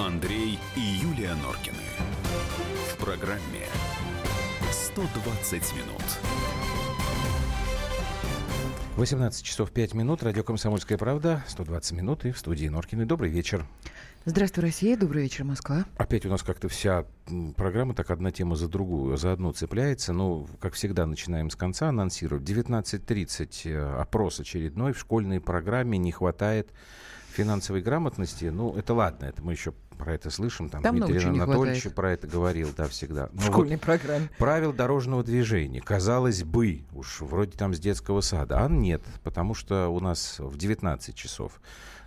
Андрей и Юлия Норкины. В программе 120 минут. 18 часов 5 минут. Радио «Комсомольская правда». 120 минут. И в студии Норкины. Добрый вечер. Здравствуй, Россия. Добрый вечер, Москва. Опять у нас как-то вся программа так одна тема за другую, за одну цепляется. Ну, как всегда, начинаем с конца анонсировать. 19.30 э, опрос очередной. В школьной программе не хватает финансовой грамотности. Ну, это ладно, это мы еще про это слышим. Там, Там Дмитрий Анатольевич про это говорил, да, всегда. В школьной вот программе. Правил дорожного движения. Казалось бы, уж вроде там с детского сада. А нет, потому что у нас в 19 часов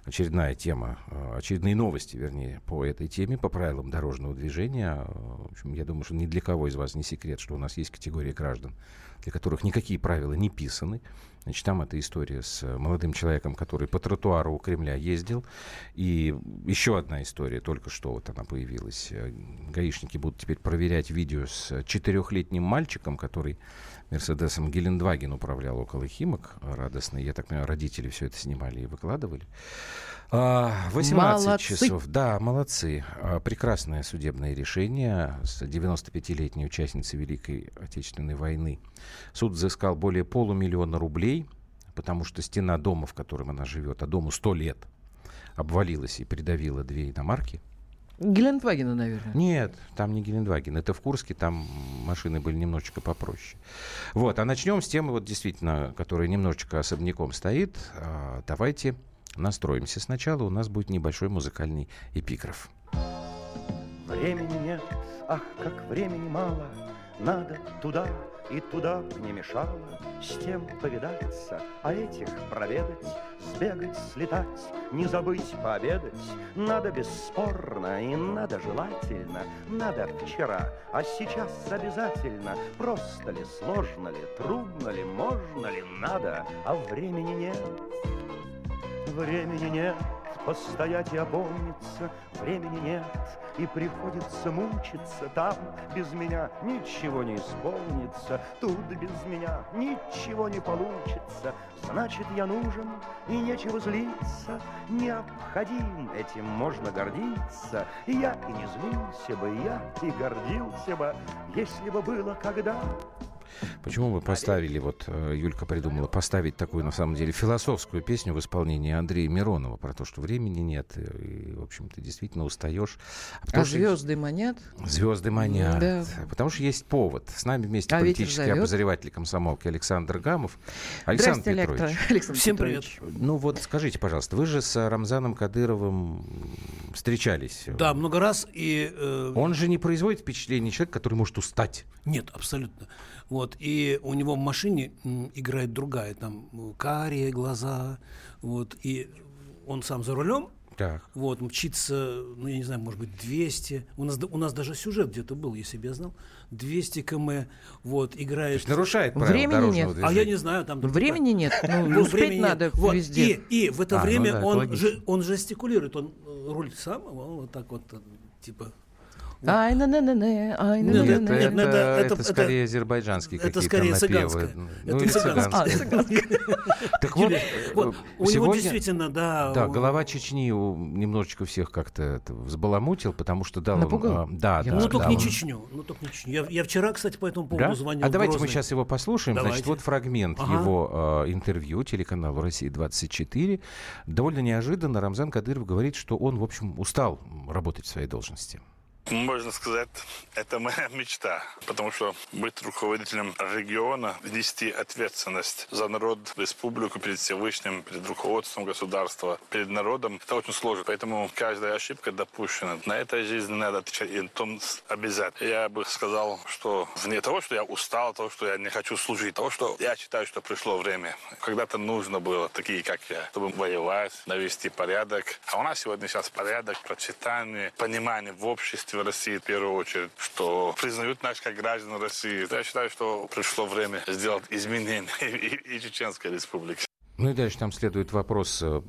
очередная тема, э, очередные новости, вернее, по этой теме, по правилам дорожного движения. В общем, я думаю, что ни для кого из вас не секрет, что у нас есть категория граждан, для которых никакие правила не писаны. Значит, там эта история с молодым человеком, который по тротуару у Кремля ездил. И еще одна история, только что вот она появилась. Гаишники будут теперь проверять видео с четырехлетним мальчиком, который Мерседесом Гелендваген управлял около Химок радостно. Я так понимаю, родители все это снимали и выкладывали. 18 молодцы. часов. Да, молодцы. А, Прекрасное судебное решение с 95-летней участницей Великой Отечественной войны. Суд взыскал более полумиллиона рублей, потому что стена дома, в котором она живет, а дому 100 лет, обвалилась и придавила две иномарки. Гелендвагена, наверное. Нет, там не Гелендваген. Это в Курске, там машины были немножечко попроще. Вот, а начнем с темы, вот действительно, которая немножечко особняком стоит. А, Давайте настроимся. Сначала у нас будет небольшой музыкальный эпиграф. Времени нет, ах, как времени мало, Надо туда и туда б не мешало С тем повидаться, а этих проведать, Сбегать, слетать, не забыть пообедать. Надо бесспорно и надо желательно, Надо вчера, а сейчас обязательно. Просто ли, сложно ли, трудно ли, можно ли, надо, а времени нет. Времени нет, постоять и опомниться, времени нет, и приходится мучиться там. Без меня ничего не исполнится, тут без меня ничего не получится. Значит, я нужен, и нечего злиться, необходим, этим можно гордиться. Я и не злился бы, я и гордился бы, если бы было когда. Почему вы поставили, вот э, Юлька придумала, поставить такую, на самом деле, философскую песню в исполнении Андрея Миронова про то, что времени нет, и, и, в общем, ты действительно устаешь. А звезды манят? Звезды манят. Да. Потому что есть повод. С нами вместе А политический обозреватель комсомолки Александр Гамов. Александр Здрасте, Петрович. Электро- Александр Всем Петрович. Ну вот скажите, пожалуйста, вы же с Рамзаном Кадыровым встречались. Да, много раз. И, э, Он же не производит впечатление человека, который может устать. Нет, абсолютно. Вот. И у него в машине играет другая, там карие глаза. Вот. И он сам за рулем, Так. вот, мчится, ну, я не знаю, может быть, 200. У нас, у нас даже сюжет где-то был, если бы я знал. 200 км, вот, То играет... есть нарушает правила Времени дорожного нет. движения. А я не знаю, там... другой- Времени нет. Ну, Ну, успеть времени нет. надо Вот, везде. И, и в это А, ну время да, это он, же, он жестикулирует, он э, руль сам, а он вот так вот, э, типа... Ай, на на на на ай, на на Это, на это, ну это- это, это- скорее азербайджанские это какие-то скорее напевы. цыганское. Ну, Это или цыганское. цыганские. Так вот, Вот, э, у него сегодня- действительно, да... Да, у- голова Чечни немножечко всех как-то это взбаламутил, потому что дал он, Напугал? а, да, Я да, Ну, да, только не он- Чечню. Ну, только не Чечню. Я, я вчера, кстати, по этому поводу Да? звонил А давайте мы сейчас его послушаем. Значит, вот фрагмент Ага. его э, интервью телеканалу «Россия-24». Довольно неожиданно Рамзан Кадыров говорит, что он, в общем, устал работать в своей должности. Можно сказать, это моя мечта, потому что быть руководителем региона, нести ответственность за народ, республику перед Всевышним, перед руководством государства, перед народом, это очень сложно. Поэтому каждая ошибка допущена. На этой жизни надо отвечать и том обязательно. Я бы сказал, что вне того, что я устал, того, что я не хочу служить, того, что я считаю, что пришло время. Когда-то нужно было такие, как я, чтобы воевать, навести порядок. А у нас сегодня сейчас порядок, процветание, понимание в обществе России в первую очередь, что признают нас как граждан России. Я считаю, что пришло время сделать изменения и, и- Чеченской республики. Ну и дальше там следует вопрос, э,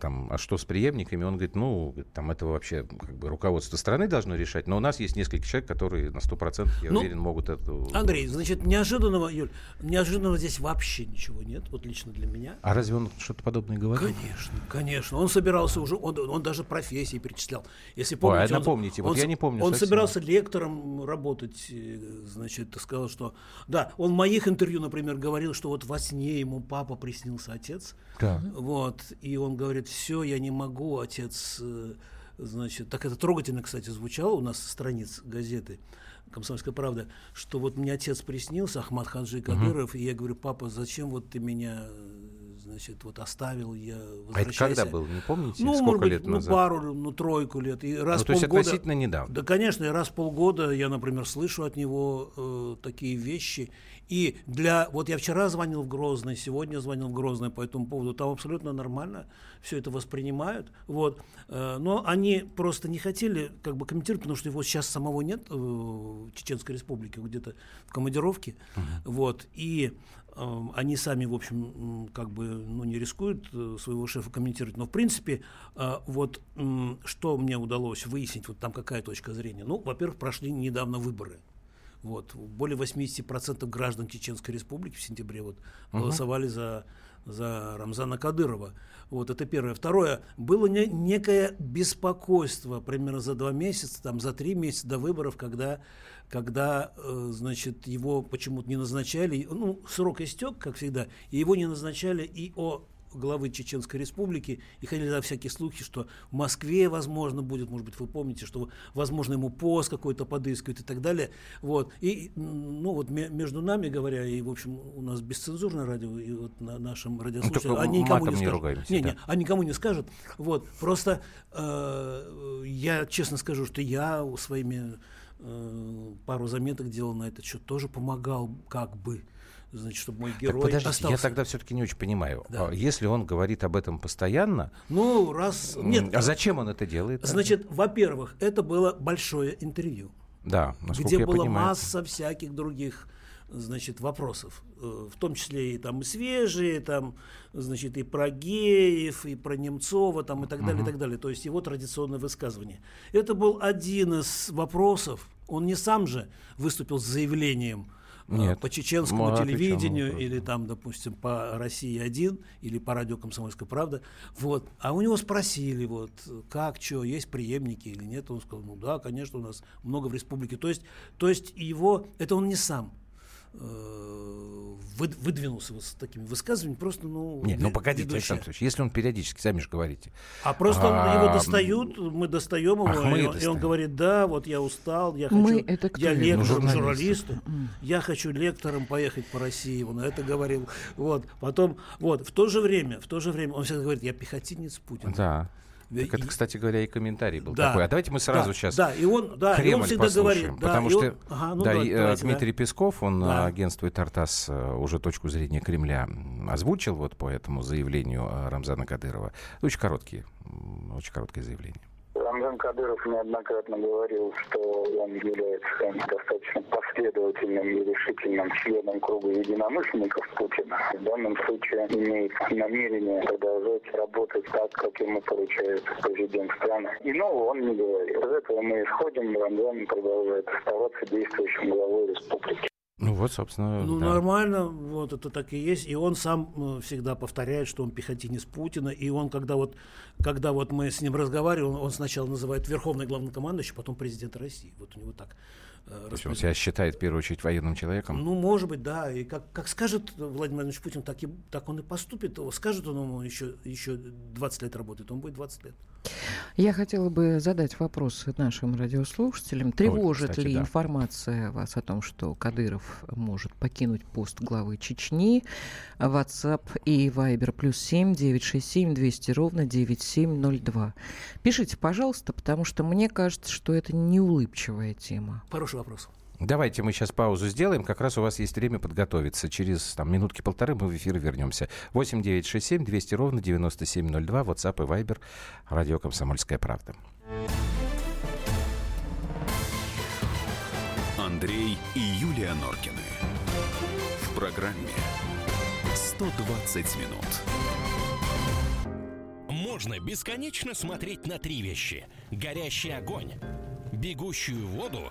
там, а что с преемниками? Он говорит, ну, там это вообще как бы руководство страны должно решать, но у нас есть несколько человек, которые на 100%, я Ну, уверен, могут это... Андрей, значит, неожиданного, Юль, неожиданного здесь вообще ничего нет, вот лично для меня. А разве он что-то подобное говорил? Конечно, конечно. Он собирался уже, он, он даже профессии перечислял. Если Ой, помните, а он- напомните, вот он я не помню Он совсем. собирался лектором работать, э, значит, сказал, что... Да, он в моих интервью, например, говорил, что вот во сне ему папа приснился отец. Да. Вот, и он говорит, все, я не могу, отец, э, значит, так это трогательно, кстати, звучало у нас страниц газеты «Комсомольская правда», что вот мне отец приснился, Ахмад Хаджи Кадыров, и я говорю, папа, зачем вот ты меня, значит, вот оставил, я А это когда был, не помните? Ну, Сколько может быть, лет ну, назад? пару, ну, тройку лет. И раз Ну, то есть полгода... относительно недавно. Да, конечно, и раз в полгода я, например, слышу от него э, такие вещи. И для... Вот я вчера звонил в Грозный, сегодня звонил в Грозный по этому поводу. Там абсолютно нормально все это воспринимают. Вот. Э, но они просто не хотели как бы комментировать, потому что его сейчас самого нет э, в Чеченской Республике, где-то в командировке. Вот. И они сами, в общем, как бы ну, не рискуют э, своего шефа комментировать. Но, в принципе, э, вот что мне удалось выяснить, вот там какая точка зрения. Ну, во-первых, прошли недавно выборы. Вот. Более 80% граждан Чеченской Республики в сентябре вот, голосовали за, за Рамзана Кадырова. Вот это первое. Второе. Было не- некое беспокойство примерно за два месяца, там, за три месяца до выборов, когда, когда э, значит, его почему-то не назначали. Ну, срок истек, как всегда, и его не назначали и о главы Чеченской Республики, и ходили за всякие слухи, что в Москве, возможно, будет, может быть, вы помните, что, возможно, ему пост какой-то подыскивают и так далее. Вот. И, ну, вот ме- между нами говоря, и, в общем, у нас бесцензурное радио, и вот на нашем радиослушателе, только они никому не не скажут. не, не, они никому не скажут. Вот. Просто э, я честно скажу, что я своими э, пару заметок делал на этот счет, тоже помогал как бы, значит, чтобы мой Так герой подождите, остался. я тогда все-таки не очень понимаю. Да. А Если он говорит об этом постоянно, Ну, раз... Нет, а зачем он это делает? Значит, во-первых, это было большое интервью, да, где была понимаю. масса всяких других значит, вопросов, э, в том числе и там и свежие, там, значит, и про геев, и про Немцова, там, и так далее, и так далее. То есть его традиционное высказывание. Это был один из вопросов. Он не сам же выступил с заявлением Нет. по чеченскому на телевидению вопрос, или там, допустим, по России 1 или по радио Комсомольская правда. Вот. А у него спросили, вот, как, что, есть преемники или нет. Он сказал, ну да, конечно, у нас много в республике. То есть, то есть его, это он не сам э, выдвинулся вот с такими высказываниями, просто, ну, Нет, ну погодите, ведущая. Александр Алексеевич, если он периодически, сами же говорите. А просто А, его достают, мы достаем его, ах, мы и, он- и достаем. он говорит, да, вот я устал, я Мы хочу, это кто я именно? лектор, Ну, журналист, журналисты. я хочу лектором поехать по России, он это говорил, вот, потом, вот, в то же время, в то же время, он всегда говорит, я пехотинец Путина. Да. Так это, кстати говоря, и комментарий был Да. такой. А давайте мы сразу да, сейчас Да, и он, да, и он Кремль всегда послушаем. говорит, да, потому и что он- ага, ну, да, давайте, и, э, давайте, да. Дмитрий Песков, он Да. э, агентству Тартас э, уже точку зрения Кремля озвучил вот по этому заявлению Рамзана Кадырова. Очень короткие, очень короткое заявление. Рамзан Кадыров неоднократно говорил, что он является достаточно последовательным и решительным членом круга единомышленников Путина. В данном случае имеет намерение продолжать работать так, как ему поручает президент страны. Иного он не говорит. Из этого мы исходим, Рамзан продолжает оставаться действующим главой республики. Ну вот, собственно, Ну, да. нормально, вот это так и есть. И он сам э, всегда повторяет, что он пехотинец Путина. И он, когда вот, когда вот мы с ним разговариваем, он, сначала называет верховный главнокомандующий, потом президент России. Вот у него так. э, То есть он себя считает в первую очередь военным человеком. Ну, может быть, да. И как, как скажет Владимир Владимирович Путин, так, и, так он и поступит. Скажет он ему еще, еще 20 лет работает, он будет 20 лет. Я хотела бы задать вопрос нашим радиослушателям. Тревожит кстати, ли да. информация вас о том, что Кадыров может покинуть пост главы Чечни? WhatsApp и Viber плюс 7 967 200 ровно 9702. Пишите, пожалуйста, потому что мне кажется, что это не улыбчивая тема. Хороший вопрос. Давайте мы сейчас паузу сделаем. Как раз у вас есть время подготовиться. Через там, минутки полторы мы в эфир вернемся. 8 9 6 7 200 ровно 9702. WhatsApp и Viber. Радио «Комсомольская правда». Андрей и Юлия Норкины. В программе 120 минут. Можно бесконечно смотреть на три вещи. Горящий огонь, бегущую воду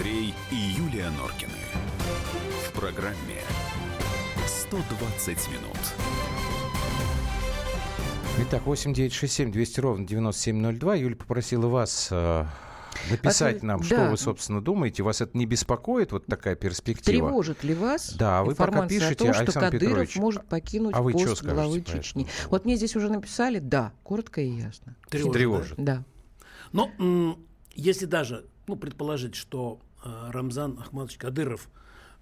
Андрей и Юлия Норкины. В программе 120 минут. Итак, 8 9 6 7 200 ровно 9702. Юля попросила вас э, написать А, нам, да. что вы, собственно, думаете. Вас это не беспокоит, вот такая перспектива? Тревожит ли вас Да, вы пока пишите, о том, что Александр Кадыров Петрович, может покинуть а вы пост скажете главы Чечни? поводу? Вот мне здесь уже написали «да», коротко и ясно. Тревожит, Тревожит. Да. Но м, если даже ну, предположить, что Рамзан Ахматович Кадыров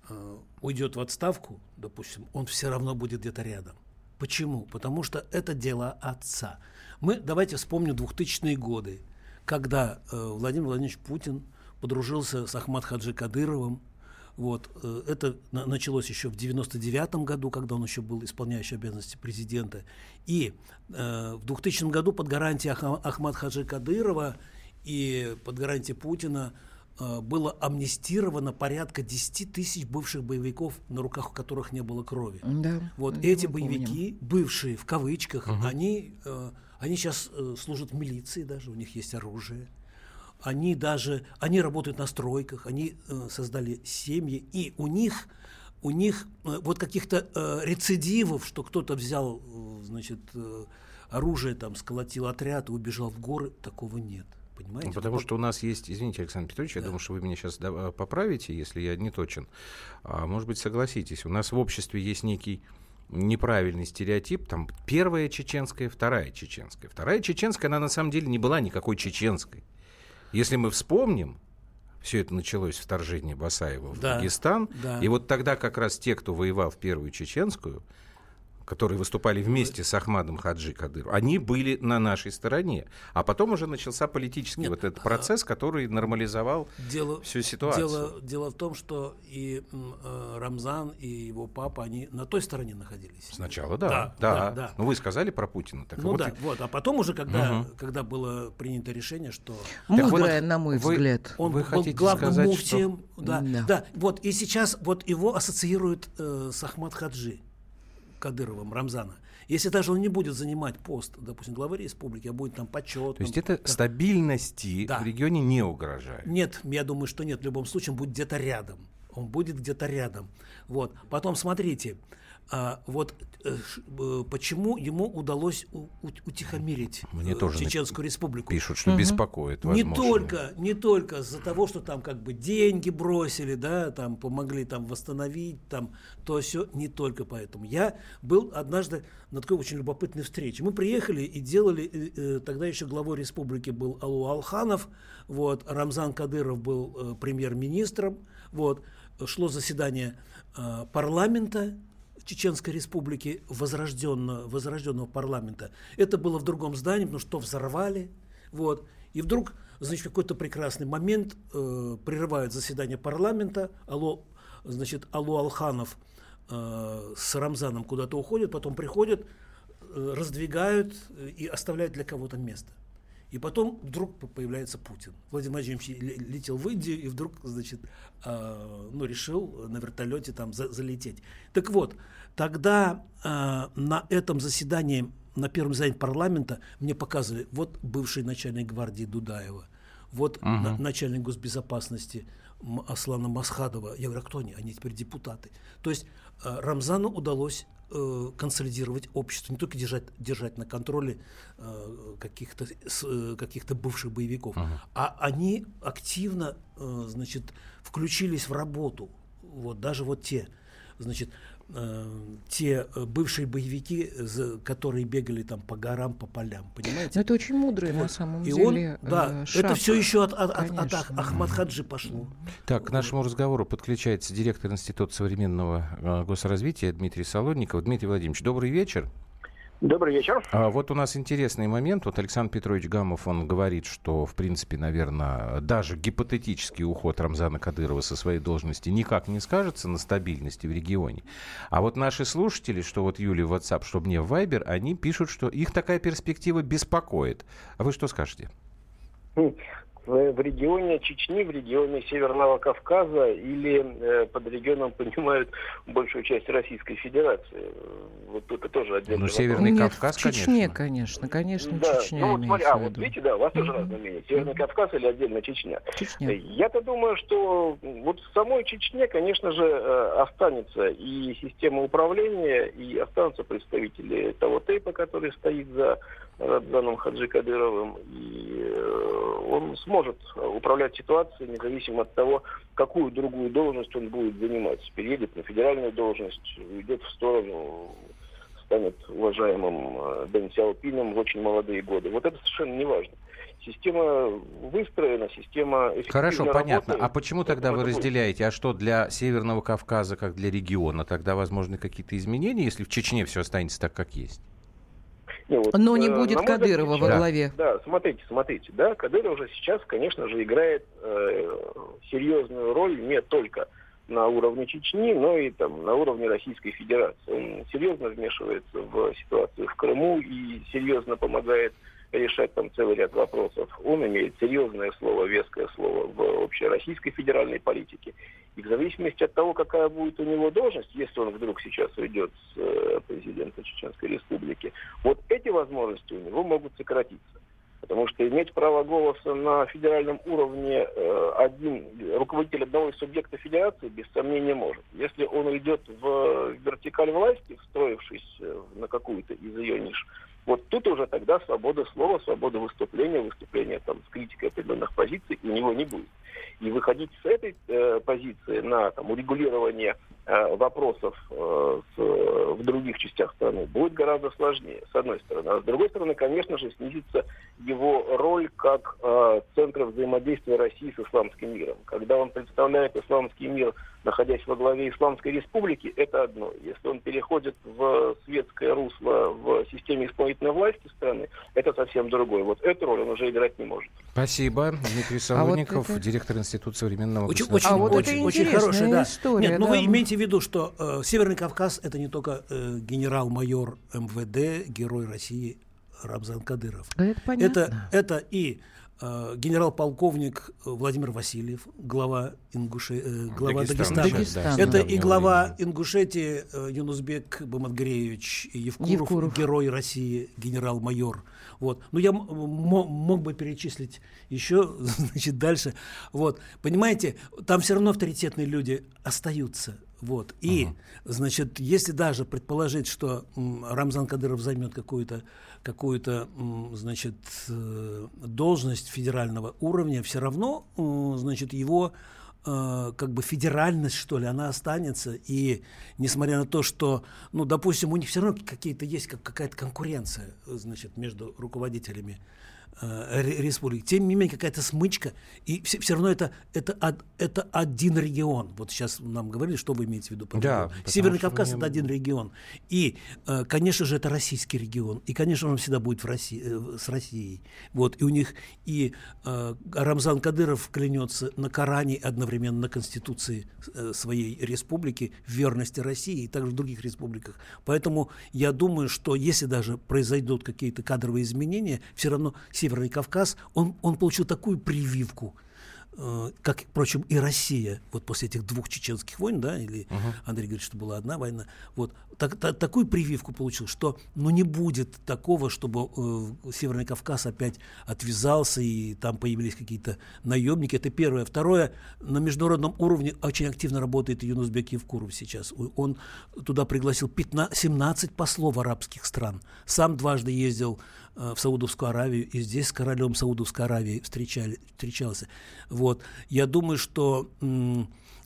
э, уйдет в отставку, допустим, он все равно будет где-то рядом. Почему? Потому что это дело отца. Мы давайте вспомним 2000-е годы, когда э, Владимир Владимирович Путин подружился с Ахмад Хаджи Кадыровым. Вот, э, это на- началось еще в 99 году, когда он еще был исполняющий обязанности президента. И э, в 2000 году под гарантией Ахмад Хаджи Кадырова и под гарантией Путина э, было амнистировано порядка 10 тысяч бывших боевиков, на руках у которых не было крови. Да, Вот эти помним. боевики, бывшие в кавычках, они, э, они сейчас э, служат в милиции даже, у них есть оружие. Они даже, они работают на стройках, они э, создали семьи, и у них, у них э, вот каких-то э, рецидивов, что кто-то взял, э, значит, э, оружие, там, сколотил отряд и убежал в горы, такого нет. Понимаете? Ну, Потому Вот что у нас есть, извините, Александр Петрович, я думаю, что вы меня сейчас поправите, если я не точен. А, может быть, согласитесь, у нас в обществе есть некий неправильный стереотип, там первая чеченская, вторая чеченская. Вторая чеченская, она на самом деле не была никакой чеченской. Если мы вспомним, все это началось вторжение Басаева в Да, Дагестан, да. и вот тогда как раз те, кто воевал в первую чеченскую, которые выступали вместе с Ахмадом Хаджи Кадыром, они были на нашей стороне. А потом уже начался политический Нет, вот этот процесс, который нормализовал дело, всю ситуацию. Дело, дело в том, что и э, Рамзан, и его папа, они на той стороне находились. Сначала, да, Да, да. да, да. Ну, вы сказали про Путина. Так Ну вот, да, и- вот. А потом уже, когда, Мгм. когда было принято решение, что Мудрая, вот на мой вы- взгляд. он Вы был главным сказать, муфтием, да, Да. да, вот и сейчас вот его ассоциируют э, с Ахмад Хаджи Кадыровым Рамзана. Если даже он не будет занимать пост, допустим, главы республики, а будет там почет. То есть это стабильности Да. в регионе не угрожает. Нет, я думаю, что нет. В любом случае, он будет где-то рядом. Он будет где-то рядом. Вот. Потом смотрите, а, вот э, ш- почему ему удалось утихомирить Мне э, тоже Чеченскую республику. Пишут, что беспокоит, Не возможно. только, не только из-за того, что там как бы деньги бросили, да, там помогли там восстановить, там то все, не только поэтому. Я был однажды на такой очень любопытной встрече. Мы приехали и делали, э, тогда еще главой республики был Алу Алханов, вот, Рамзан Кадыров был премьер-министром, вот, шло заседание парламента, Чеченской республики, возрожденного, возрожденного парламента. Это было в другом здании, потому что взорвали. Вот. И вдруг, значит, какой-то прекрасный момент э, прерывают заседание парламента. Алло, значит, Алло Алханов э, с Рамзаном куда-то уходят, потом приходят, э, раздвигают э, и оставляют для кого-то место. И потом вдруг появляется Путин. Владимир Владимирович ле- летел в Индию и вдруг, значит, э, ну, решил на вертолете там за- залететь. Так вот, тогда э, на этом заседании, на первом заседании парламента мне показывали, вот бывший начальник гвардии Дудаева, вот на- начальник госбезопасности Аслана Масхадова. Я говорю, а кто они? Они теперь депутаты. То есть Рамзану удалось э, консолидировать общество, не только держать, держать на контроле э, каких-то э, каких-то бывших боевиков, а они активно, э, значит, включились в работу. Вот даже вот те, значит, э, те э, бывшие боевики, которые бегали там по горам, по полям, понимаете? Но это очень мудрый на самом и деле. Он, да, шаг, это все еще от, от, от, от Ахмад Хаджи пошло. Так, к нашему разговору подключается директор Института современного госразвития Дмитрий Солодников. Дмитрий Владимирович, добрый вечер. Добрый вечер. А вот у нас интересный момент. Вот Александр Петрович Гамов, он говорит, что, в принципе, наверное, даже гипотетический уход Рамзана Кадырова со своей должности никак не скажется на стабильности в регионе. А вот наши слушатели, что вот Юлия в WhatsApp, что мне в Viber, они пишут, что их такая перспектива беспокоит. А вы что скажете? В, в регионе Чечни, в регионе Северного Кавказа или э, под регионом понимают большую часть Российской Федерации. Вот это тоже отдельный Ну, Северный Нет, Кавказ, в Чечне, конечно, конечно, да. Чечня Ну, вот смотри, а, вот видите, да, у вас тоже разное мнение. Северный Кавказ или отдельно Чечня? Чечня. Я-то думаю, что вот в самой Чечне, конечно же, э, останется и система управления, и останутся представители того тейпа, который стоит за Радзаном Хаджи Кадыровым, и э, он сможет управлять ситуацией, независимо от того, какую другую должность он будет занимать. Переедет на федеральную должность, уйдет в сторону, станет уважаемым э, Дэн Сяопином в очень молодые годы. Вот это совершенно не важно. Система выстроена, система Хорошо, понятно. работает, А почему тогда вы разделяете? А что для Северного Кавказа, как для региона, тогда возможны какие-то изменения, если в Чечне все останется так, как есть? Не, вот, Но не э, будет мой взгляд, Кадырова во главе. Да, смотрите, смотрите, да, Кадыров уже сейчас, конечно же, играет э, серьезную роль не только на уровне Чечни, но и там на уровне Российской Федерации. Он серьезно вмешивается в ситуацию в Крыму и серьезно помогает решать там целый ряд вопросов. Он имеет серьезное слово, веское слово в общей российской федеральной политике. И в зависимости от того, какая будет у него должность, если он вдруг сейчас уйдет с э, президента Чеченской Республики, вот эти возможности у него могут сократиться. Потому что иметь право голоса на федеральном уровне э, один руководитель одного из субъектов федерации без сомнения может. Если он уйдет в вертикаль власти, встроившись э, на какую-то из ее ниш, вот тут уже тогда свобода слова, свобода выступления, выступления там с критикой определенных позиций у него не будет. И выходить с этой э, позиции на там, урегулирование э, вопросов э, с, в других частях страны будет гораздо сложнее, с одной стороны. А с другой стороны, конечно же, снизится его роль как э, центра взаимодействия России с исламским миром. Когда он представляет исламский мир, находясь во главе Исламской Республики, это одно. Если он переходит в светское русло в системе исполнительной власти страны, это совсем другое. Вот эту роль он уже играть не может. Спасибо. Дмитрий А вот Солодников, это- директор Института современного Очень, очень, А вот очень, это очень хорошая, да. история, Нет, ну да. вы имейте в виду, что э, Северный Кавказ это не только э, генерал-майор МВД, герой России Рамзан Кадыров. Да это понятно. Это, это и генерал-полковник э, Владимир Васильев, глава, Ингуше, э, глава Дагестана. Дагестана. Дагестана. Это и глава. Ингушетии э, Юнусбек Бамадгреевич Евкуров, Евкуров. герой России, генерал-майор. Вот. Ну, я мог бы перечислить еще, значит, дальше. Вот. Понимаете, там все равно авторитетные люди остаются. Вот. И, значит, если даже предположить, что Рамзан Кадыров займет какую-то какую-то, значит, э, должность федерального уровня, все равно, значит, его э, как бы федеральность, что ли, она останется. И несмотря на то, что, ну, допустим, у них все равно какие-то есть как, какая-то конкуренция, значит, между руководителями э, ре- республик. Тем не менее, какая-то смычка, и все, равно это, это, это один регион. Вот сейчас нам говорили, что вы имеете в виду. Да, Северный Кавказ мне- это один регион. И, э, конечно же, это российский регион. И, конечно, он всегда будет в России, э, с Россией. Вот. И у них и э, Рамзан Кадыров клянется на Коране одновременно на Конституции э, своей республики в верности России и также в других республиках. Поэтому я думаю, что если даже произойдут какие-то кадровые изменения, все равно Северный Кавказ, он, он получил такую прививку, э, как, впрочем, и Россия, вот после этих двух чеченских войн, да, или Андрей говорит, что была одна война, вот, так, та- такую прививку получил, что, ну, не будет такого, чтобы э, Северный Кавказ опять отвязался, и там появились какие-то наемники, это первое. Второе, на международном уровне очень активно работает Юнусбек Евкуров сейчас. Он туда пригласил 15, 17 послов арабских стран, сам дважды ездил в Саудовскую Аравию, и здесь с королем Саудовской Аравии встречали, встречался. Вот. Я думаю, что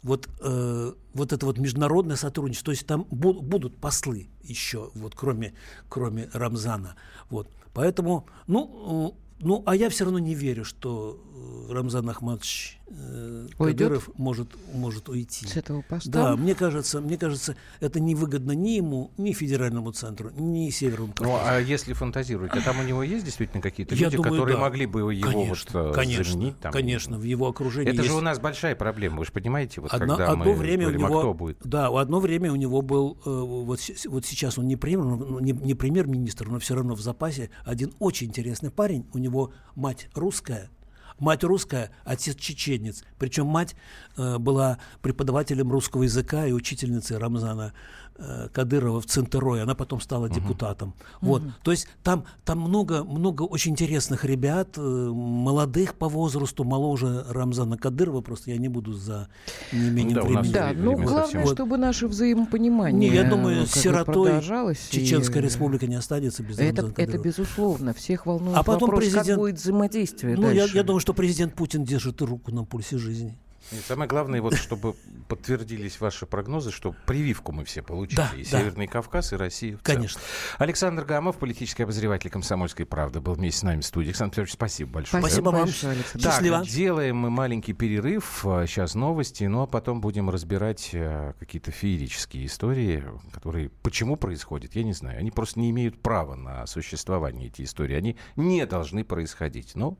вот, э, вот это вот международное сотрудничество, то есть там бу- будут послы еще, вот кроме, кроме Рамзана. Вот. Поэтому, ну, ну, а я все равно не верю, что э, Рамзан Ахмадович э, Кадыров может, может уйти. С этого поста? Да, мне кажется, мне кажется, это невыгодно ни ему, ни федеральному центру, ни Северному Ну, а если фантазировать, а там у него есть действительно какие-то люди, думаю, которые да. могли бы его Конечно, вот э, конечно, заменить? Там? конечно, в его окружении Это же есть- у нас большая проблема, вы же понимаете, вот Одно, когда одно мы время говорим, у него, а кто будет? да, одно время у него был, э, вот, вот сейчас он не премьер, ну, не, не премьер-министр, но все равно в запасе один очень интересный парень. У него мать русская, мать русская, отец чеченец. Причем мать э, была преподавателем русского языка и учительницей Рамзана э, Кадырова в Центрой. Она потом стала депутатом. Вот, то есть там там много много очень интересных ребят, э, молодых по возрасту, моложе Рамзана Кадырова. Просто я не буду за неимением Да, у нас времени. Да, время ну совсем. главное, Вот. чтобы наше взаимопонимание Не, я думаю, как бы сиротой продолжалось. и- Чеченская республика не останется без Это, Рамзана это Кадырова. безусловно. Всех волнует А потом вопрос, как президент- будет взаимодействие Ну, я, дальше. я думаю, что президент Путин держит руку на пульсе жизни. И самое главное, вот чтобы подтвердились ваши прогнозы, что прививку мы все получили. Да, и да. Северный Кавказ, и Россия. в целом. Конечно. Александр Гамов, политический обозреватель «Комсомольской правды», был вместе с нами в студии. Александр Петрович, спасибо большое. Спасибо вам. большое, Александр. Так, Счастливо. делаем мы маленький перерыв. А, Сейчас новости, ну а потом будем разбирать э, какие-то феерические истории, которые почему происходят, я не знаю. Они просто не имеют права на существование, эти истории. Они не должны происходить. Ну,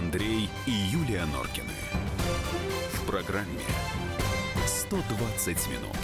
Андрей и Юлия Норкины. В программе 120 минут.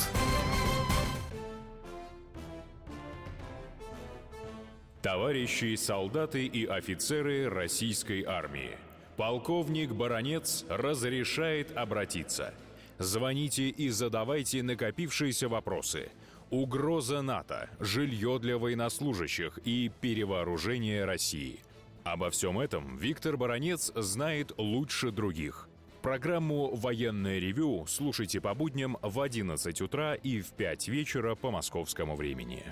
Товарищи солдаты и офицеры российской армии. Полковник Баронец разрешает обратиться. Звоните и задавайте накопившиеся вопросы. Угроза НАТО, жилье для военнослужащих и перевооружение России. Обо всем этом Виктор Баронец знает лучше других. Программу «Военное ревю» слушайте по будням в 11 утра и в 5 вечера по московскому времени.